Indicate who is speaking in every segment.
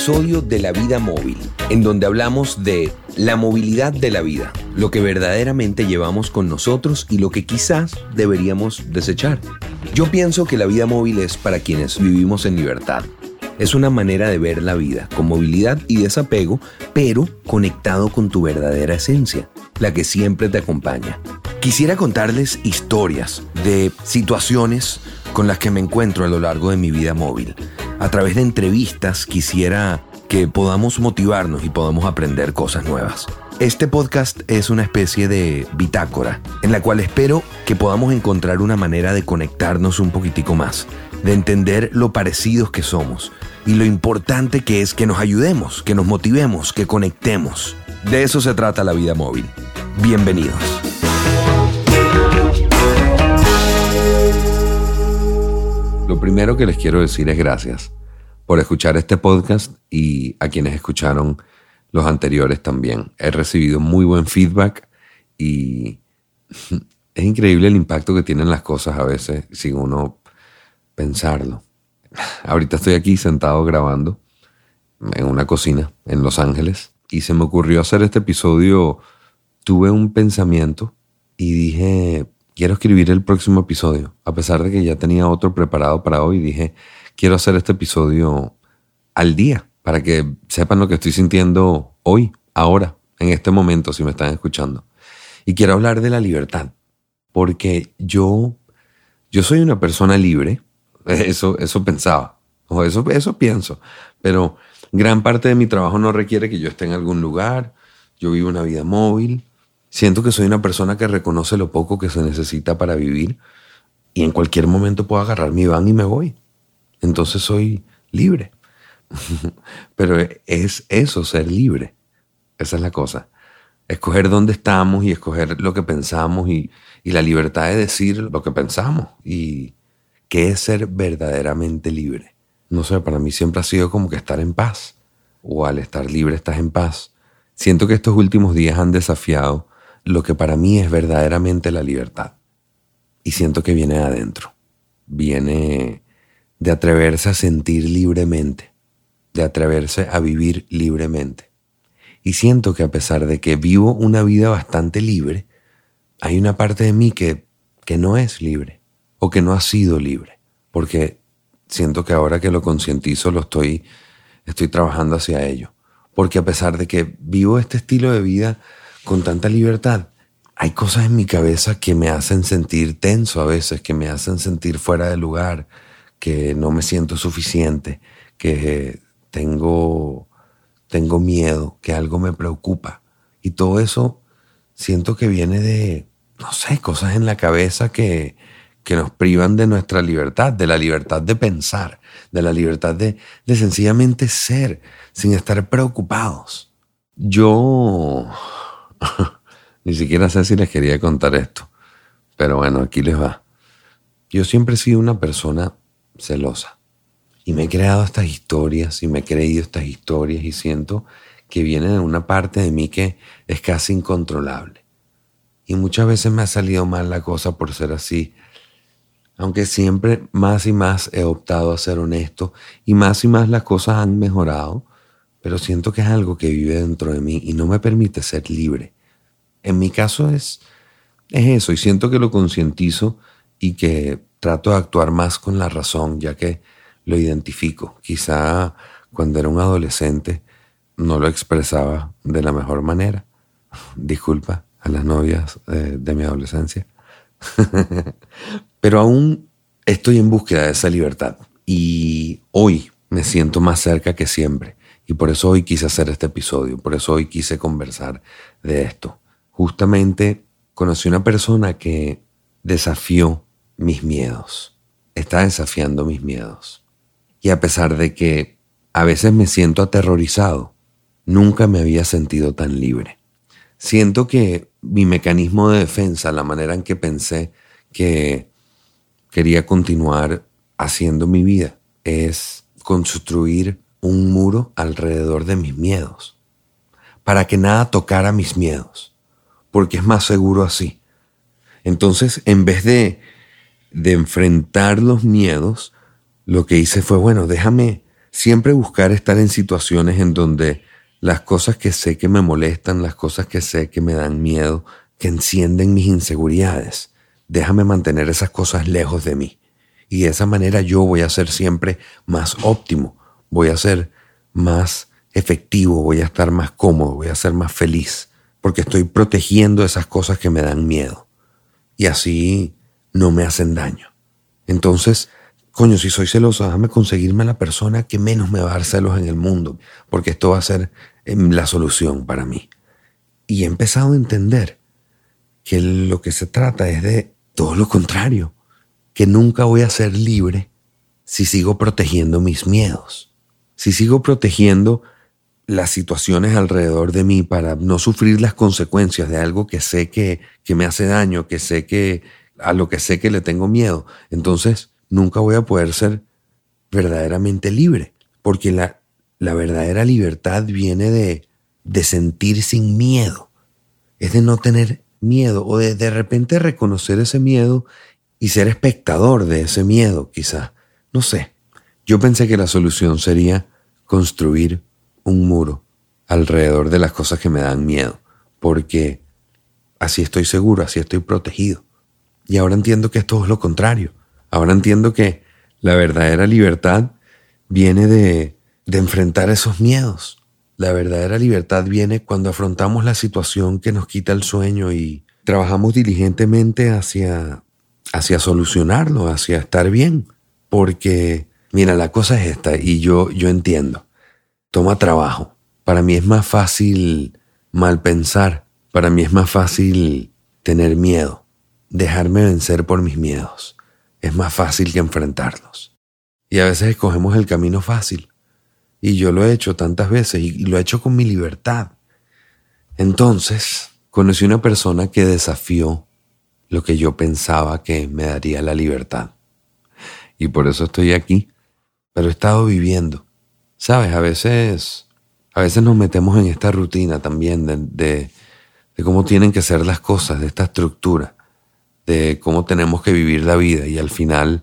Speaker 1: episodio de La Vida Móvil, en donde hablamos de la movilidad de la vida, lo que verdaderamente llevamos con nosotros y lo que quizás deberíamos desechar. Yo pienso que la vida móvil es para quienes vivimos en libertad. Es una manera de ver la vida, con movilidad y desapego, pero conectado con tu verdadera esencia, la que siempre te acompaña. Quisiera contarles historias de situaciones con las que me encuentro a lo largo de mi vida móvil a través de entrevistas quisiera que podamos motivarnos y podamos aprender cosas nuevas. Este podcast es una especie de bitácora en la cual espero que podamos encontrar una manera de conectarnos un poquitico más, de entender lo parecidos que somos y lo importante que es que nos ayudemos, que nos motivemos, que conectemos. De eso se trata la vida móvil. Bienvenidos. Lo primero que les quiero decir es gracias por escuchar este podcast y a quienes escucharon los anteriores también. He recibido muy buen feedback y es increíble el impacto que tienen las cosas a veces sin uno pensarlo. Ahorita estoy aquí sentado grabando en una cocina en Los Ángeles y se me ocurrió hacer este episodio. Tuve un pensamiento y dije, quiero escribir el próximo episodio. A pesar de que ya tenía otro preparado para hoy, dije, quiero hacer este episodio al día para que sepan lo que estoy sintiendo hoy, ahora, en este momento, si me están escuchando. Y quiero hablar de la libertad, porque yo, yo soy una persona libre, eso, eso pensaba, o eso, eso pienso, pero gran parte de mi trabajo no requiere que yo esté en algún lugar, yo vivo una vida móvil, Siento que soy una persona que reconoce lo poco que se necesita para vivir y en cualquier momento puedo agarrar mi van y me voy. Entonces soy libre. Pero es eso, ser libre. Esa es la cosa. Escoger dónde estamos y escoger lo que pensamos y, la libertad de decir lo que pensamos y qué es ser verdaderamente libre. No sé, para mí siempre ha sido como que estar en paz. O al estar libre estás en paz. Siento que estos últimos días han desafiado lo que para mí es verdaderamente la libertad. Y siento que viene de adentro. Viene de atreverse a sentir libremente, de atreverse a vivir libremente. Y siento que a pesar de que vivo una vida bastante libre, hay una parte de mí que, que no es libre o que no ha sido libre, porque siento que ahora que lo concientizo lo estoy, estoy trabajando hacia ello. Porque a pesar de que vivo este estilo de vida con tanta libertad, hay cosas en mi cabeza que me hacen sentir tenso a veces, que me hacen sentir fuera de lugar, que no me siento suficiente, que tengo, tengo miedo, que algo me preocupa. Y todo eso siento que viene de, no sé, cosas en la cabeza que, que nos privan de nuestra libertad, de la libertad de pensar, de la libertad de, de sencillamente ser sin estar preocupados. Yo Ni siquiera sé si les quería contar esto. Pero bueno, aquí les va. Yo siempre he sido una persona celosa. Y me he creado estas historias y me he creído estas historias y siento que vienen de una parte de mí que es casi incontrolable. Y muchas veces me ha salido mal la cosa por ser así. Aunque siempre más y más he optado a ser honesto y más y más las cosas han mejorado, pero siento que es algo que vive dentro de mí y no me permite ser libre. En mi caso es, es eso y siento que lo concientizo y que trato de actuar más con la razón ya que lo identifico. Quizá cuando era un adolescente no lo expresaba de la mejor manera. Disculpa a las novias eh, de mi adolescencia. Pero aún estoy en búsqueda de esa libertad y hoy me siento más cerca que siempre. Y por eso hoy quise hacer este episodio, por eso hoy quise conversar de esto. Justamente conocí una persona que desafió mis miedos, está desafiando mis miedos. Y a pesar de que a veces me siento aterrorizado, nunca me había sentido tan libre. Siento que mi mecanismo de defensa, la manera en que pensé que quería continuar haciendo mi vida, es construir un muro alrededor de mis miedos, para que nada tocara mis miedos, porque es más seguro así. Entonces, en vez de, de enfrentar los miedos, lo que hice fue, bueno, déjame, siempre buscar estar en situaciones en donde las cosas que sé que me molestan, las cosas que sé que me dan miedo, que encienden mis inseguridades, déjame mantener esas cosas lejos de mí. Y de esa manera yo voy a ser siempre más óptimo, voy a ser más efectivo, voy a estar más cómodo, voy a ser más feliz, porque estoy protegiendo esas cosas que me dan miedo. Y así no me hacen daño. Entonces, coño, si soy celoso, déjame conseguirme la persona que menos me va a dar celos en el mundo, porque esto va a ser em, la solución para mí. Y he empezado a entender que lo que se trata es de todo lo contrario, que nunca voy a ser libre si sigo protegiendo mis miedos, si sigo protegiendo las situaciones alrededor de mí para no sufrir las consecuencias de algo que sé que, que me hace daño, que sé que a lo que sé que le tengo miedo. Entonces, nunca voy a poder ser verdaderamente libre, porque la, la verdadera libertad viene de, de sentir sin miedo, es de no tener miedo o de de repente reconocer ese miedo y ser espectador de ese miedo, quizá. No sé. Yo pensé que la solución sería construir un muro alrededor de las cosas que me dan miedo, porque así estoy seguro, así estoy protegido. Y ahora entiendo que esto es lo contrario. Ahora entiendo que la verdadera libertad viene de, de enfrentar esos miedos. La verdadera libertad viene cuando afrontamos la situación que nos quita el sueño y trabajamos diligentemente hacia, hacia solucionarlo, hacia estar bien. Porque, mira, la cosa es esta y yo, yo entiendo. Toma trabajo. Para mí es más fácil mal pensar. Para mí es más fácil tener miedo, dejarme vencer por mis miedos es más fácil que enfrentarlos. Y a veces escogemos el camino fácil. Y yo lo he hecho tantas veces y lo he hecho con mi libertad. Entonces, conocí una persona que desafió lo que yo pensaba que me daría la libertad. Y por eso estoy aquí. Pero he estado viviendo. Sabes, a veces, a veces nos metemos en esta rutina también de, de, de cómo tienen que ser las cosas, de esta estructura de cómo tenemos que vivir la vida y al final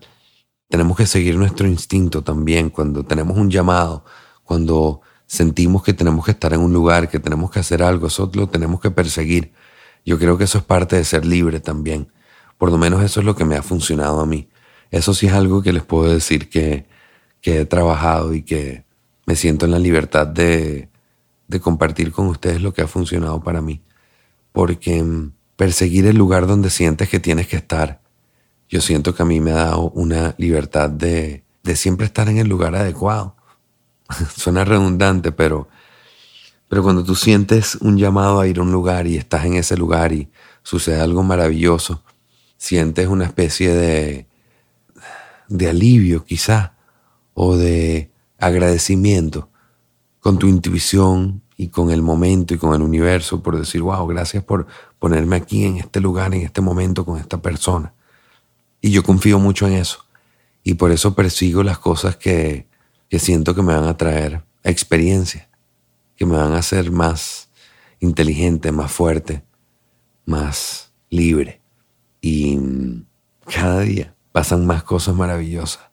Speaker 1: tenemos que seguir nuestro instinto también cuando tenemos un llamado, cuando sentimos que tenemos que estar en un lugar, que tenemos que hacer algo, eso lo tenemos que perseguir. Yo creo que eso es parte de ser libre también. Por lo menos eso es lo que me ha funcionado a mí. Eso sí es algo que les puedo decir que, que he trabajado y que me siento en la libertad de, de compartir con ustedes lo que ha funcionado para mí. Porque mm, perseguir el lugar donde sientes que tienes que estar. Yo siento que a mí me ha dado una libertad de, de siempre estar en el lugar adecuado. Suena redundante, pero, pero cuando tú sientes un llamado a ir a un lugar y estás en ese lugar y sucede algo maravilloso, sientes una especie de, de alivio quizá o de agradecimiento con tu intuición y con el momento y con el universo por decir, wow, gracias por ponerme aquí en este lugar, en este momento con esta persona. Y yo confío mucho en eso. Y por eso persigo las cosas que, que siento que me van a traer experiencia, que me van a hacer más inteligente, más fuerte, más libre. Y cada día pasan más cosas maravillosas.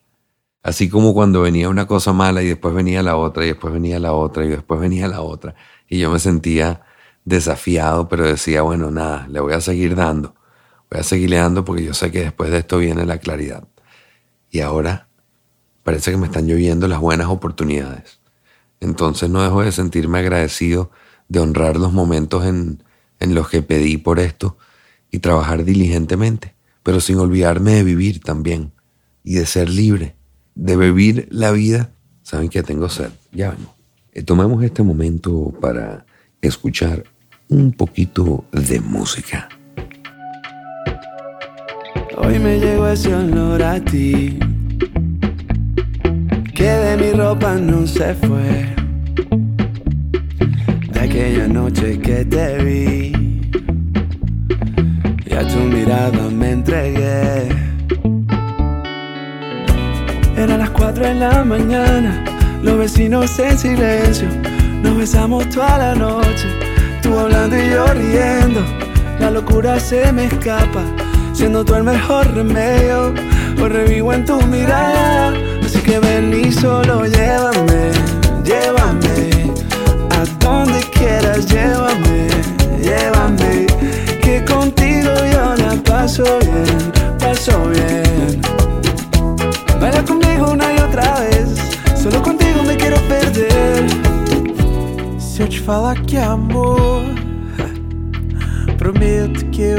Speaker 1: Así como cuando venía una cosa mala y después venía la otra y después venía la otra y después venía la otra. Y yo me sentía desafiado, pero decía, bueno, nada, le voy a seguir dando. Voy a seguirle dando porque yo sé que después de esto viene la claridad. Y ahora parece que me están lloviendo las buenas oportunidades. Entonces no dejo de sentirme agradecido de honrar los momentos en, en los que pedí por esto y trabajar diligentemente, pero sin olvidarme de vivir también y de ser libre de vivir la vida, saben que tengo sed. Ya vengo. Eh, tomamos este momento para escuchar un poquito de música.
Speaker 2: Hoy me llegó ese olor a ti, que de mi ropa no se fue. De aquella noche que te vi, y a tu mirada me entregué. Eran las 4 de la mañana, los vecinos en silencio. Nos besamos toda la noche, tú hablando y yo riendo. La locura se me escapa, siendo tú el mejor remedio. Hoy revivo en tu mirada, así que ven y solo llévame, llévame.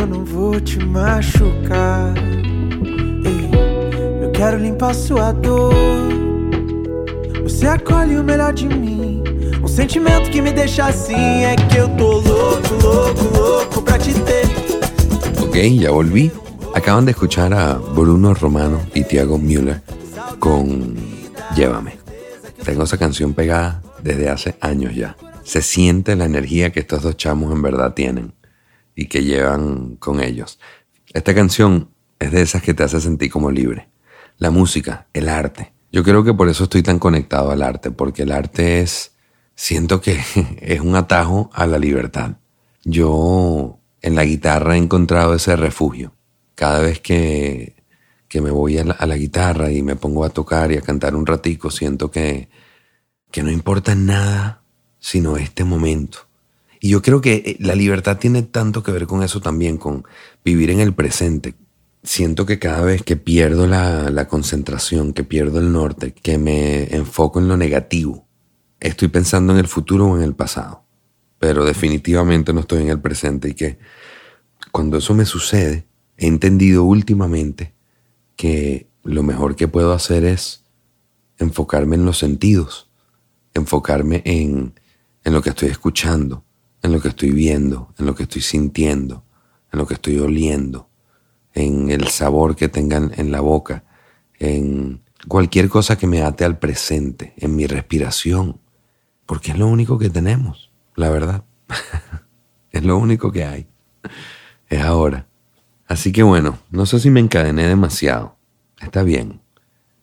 Speaker 3: Eu não vou te machucar. Ei, eu quero limpar sua dor. Você acolhe o melhor de mim. Um sentimento que me deixa assim é que eu tô louco, louco, louco pra te ter.
Speaker 1: Ok, ya volví. Acaban de escuchar a Bruno Romano y Tiago Müller con Llévame. Tengo esa canción pegada desde hace años ya. Se siente la energía que estos dos chamos en verdad tienen y que llevan con ellos. Esta canción es de esas que te hace sentir como libre. La música, el arte. Yo creo que por eso estoy tan conectado al arte, porque el arte es, siento que es un atajo a la libertad. Yo en la guitarra he encontrado ese refugio. Cada vez que, que me voy a la, a la guitarra y me pongo a tocar y a cantar un ratico, siento que, que no importa nada sino este momento. Y yo creo que eh, la libertad tiene tanto que ver con eso también, con vivir en el presente. Siento que cada vez que pierdo la, la concentración, que pierdo el norte, que me enfoco en lo negativo, estoy pensando en el futuro o en el pasado. Pero definitivamente no estoy en el presente y que cuando eso me sucede, he entendido últimamente que lo mejor que puedo hacer es enfocarme en los sentidos, enfocarme en, en lo que estoy escuchando, en lo que estoy viendo, en lo que estoy sintiendo, en lo que estoy oliendo, en el sabor que tengan en la boca, en cualquier cosa que me ate al presente, en mi respiración, porque es lo único que tenemos, la verdad. es lo único que hay. Es ahora. Así que bueno, no sé si me encadené demasiado. Está bien.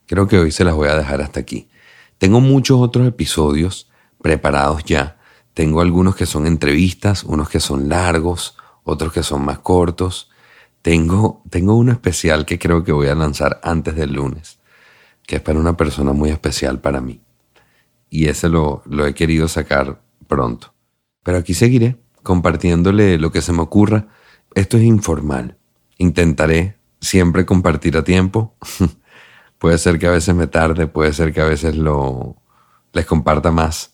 Speaker 1: Creo que hoy se las voy a dejar hasta aquí. Tengo muchos otros episodios preparados ya. Tengo algunos que son entrevistas, unos que son largos, otros que son más cortos. Tengo, tengo uno especial que creo que voy a lanzar antes del lunes, que es para una persona muy especial para mí. Y ese lo, lo he querido sacar pronto. Pero aquí seguiré compartiéndole lo que se me ocurra. Esto es informal. Intentaré siempre compartir a tiempo. puede ser que a veces me tarde, puede ser que a veces lo les comparta más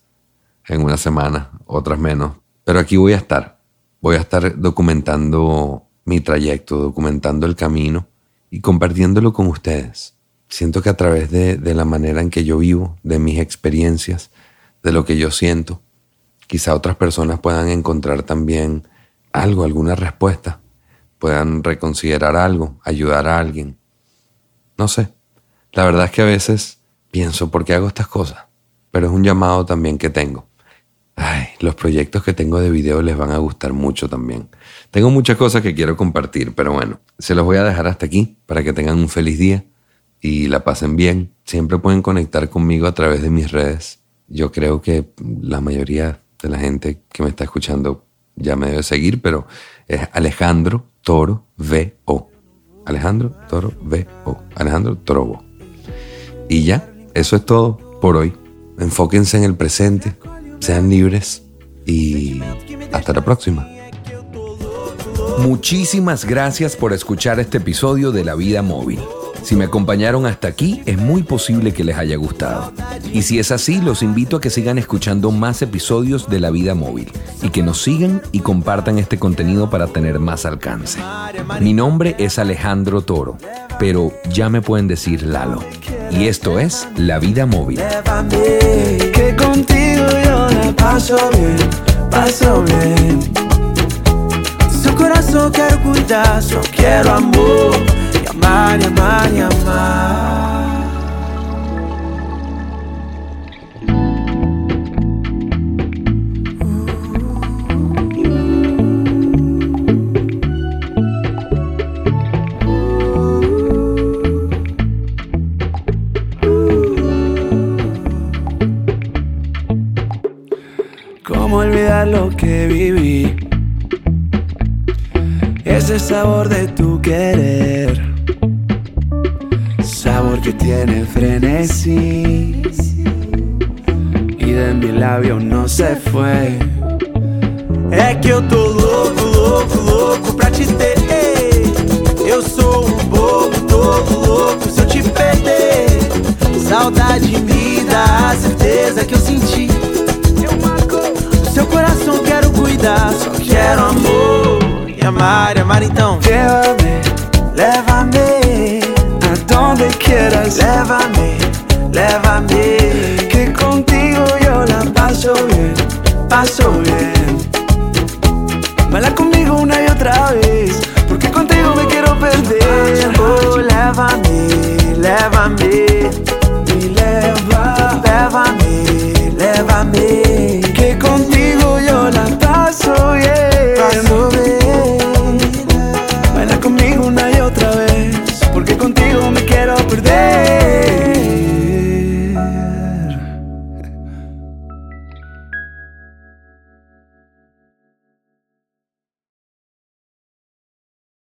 Speaker 1: en una semana, otras menos. Pero aquí voy a estar. Voy a estar documentando mi trayecto, documentando el camino y compartiéndolo con ustedes. Siento que a través de, de la manera en que yo vivo, de mis experiencias, de lo que yo siento, quizá otras personas puedan encontrar también algo, alguna respuesta, puedan reconsiderar algo, ayudar a alguien. No sé. La verdad es que a veces pienso, ¿por qué hago estas cosas? Pero es un llamado también que tengo. Ay, los proyectos que tengo de video les van a gustar mucho también. Tengo muchas cosas que quiero compartir, pero bueno, se los voy a dejar hasta aquí para que tengan un feliz día y la pasen bien. Siempre pueden conectar conmigo a través de mis redes. Yo creo que la mayoría de la gente que me está escuchando ya me debe seguir, pero es Alejandro Toro VO. Alejandro Toro VO. Alejandro Torobo. Y ya, eso es todo por hoy. Enfóquense en el presente, sean libres y hasta la próxima.
Speaker 4: Muchísimas gracias por escuchar este episodio de La Vida Móvil. Si me acompañaron hasta aquí, es muy posible que les haya gustado. Y si es así, los invito a que sigan escuchando más episodios de La Vida Móvil y que nos sigan y compartan este contenido para tener más alcance. Mi nombre es Alejandro Toro, pero ya me pueden decir Lalo. Y esto es La Vida Móvil.
Speaker 2: Que contigo yo la paso bien, paso bien.
Speaker 3: su corazón quiero cuidar, só quiero amor. Y amar, y amar, y amar.
Speaker 2: Sabor de tu querer. Sabor que tiene frenesí e de mi labio não se foi.
Speaker 3: É que eu tô louco, louco, louco pra te ter. Eu sou um bobo, todo louco se eu te perder. Saudade me dá a certeza que eu senti. O seu coração quero cuidar, só quero amor. E amar,
Speaker 2: paso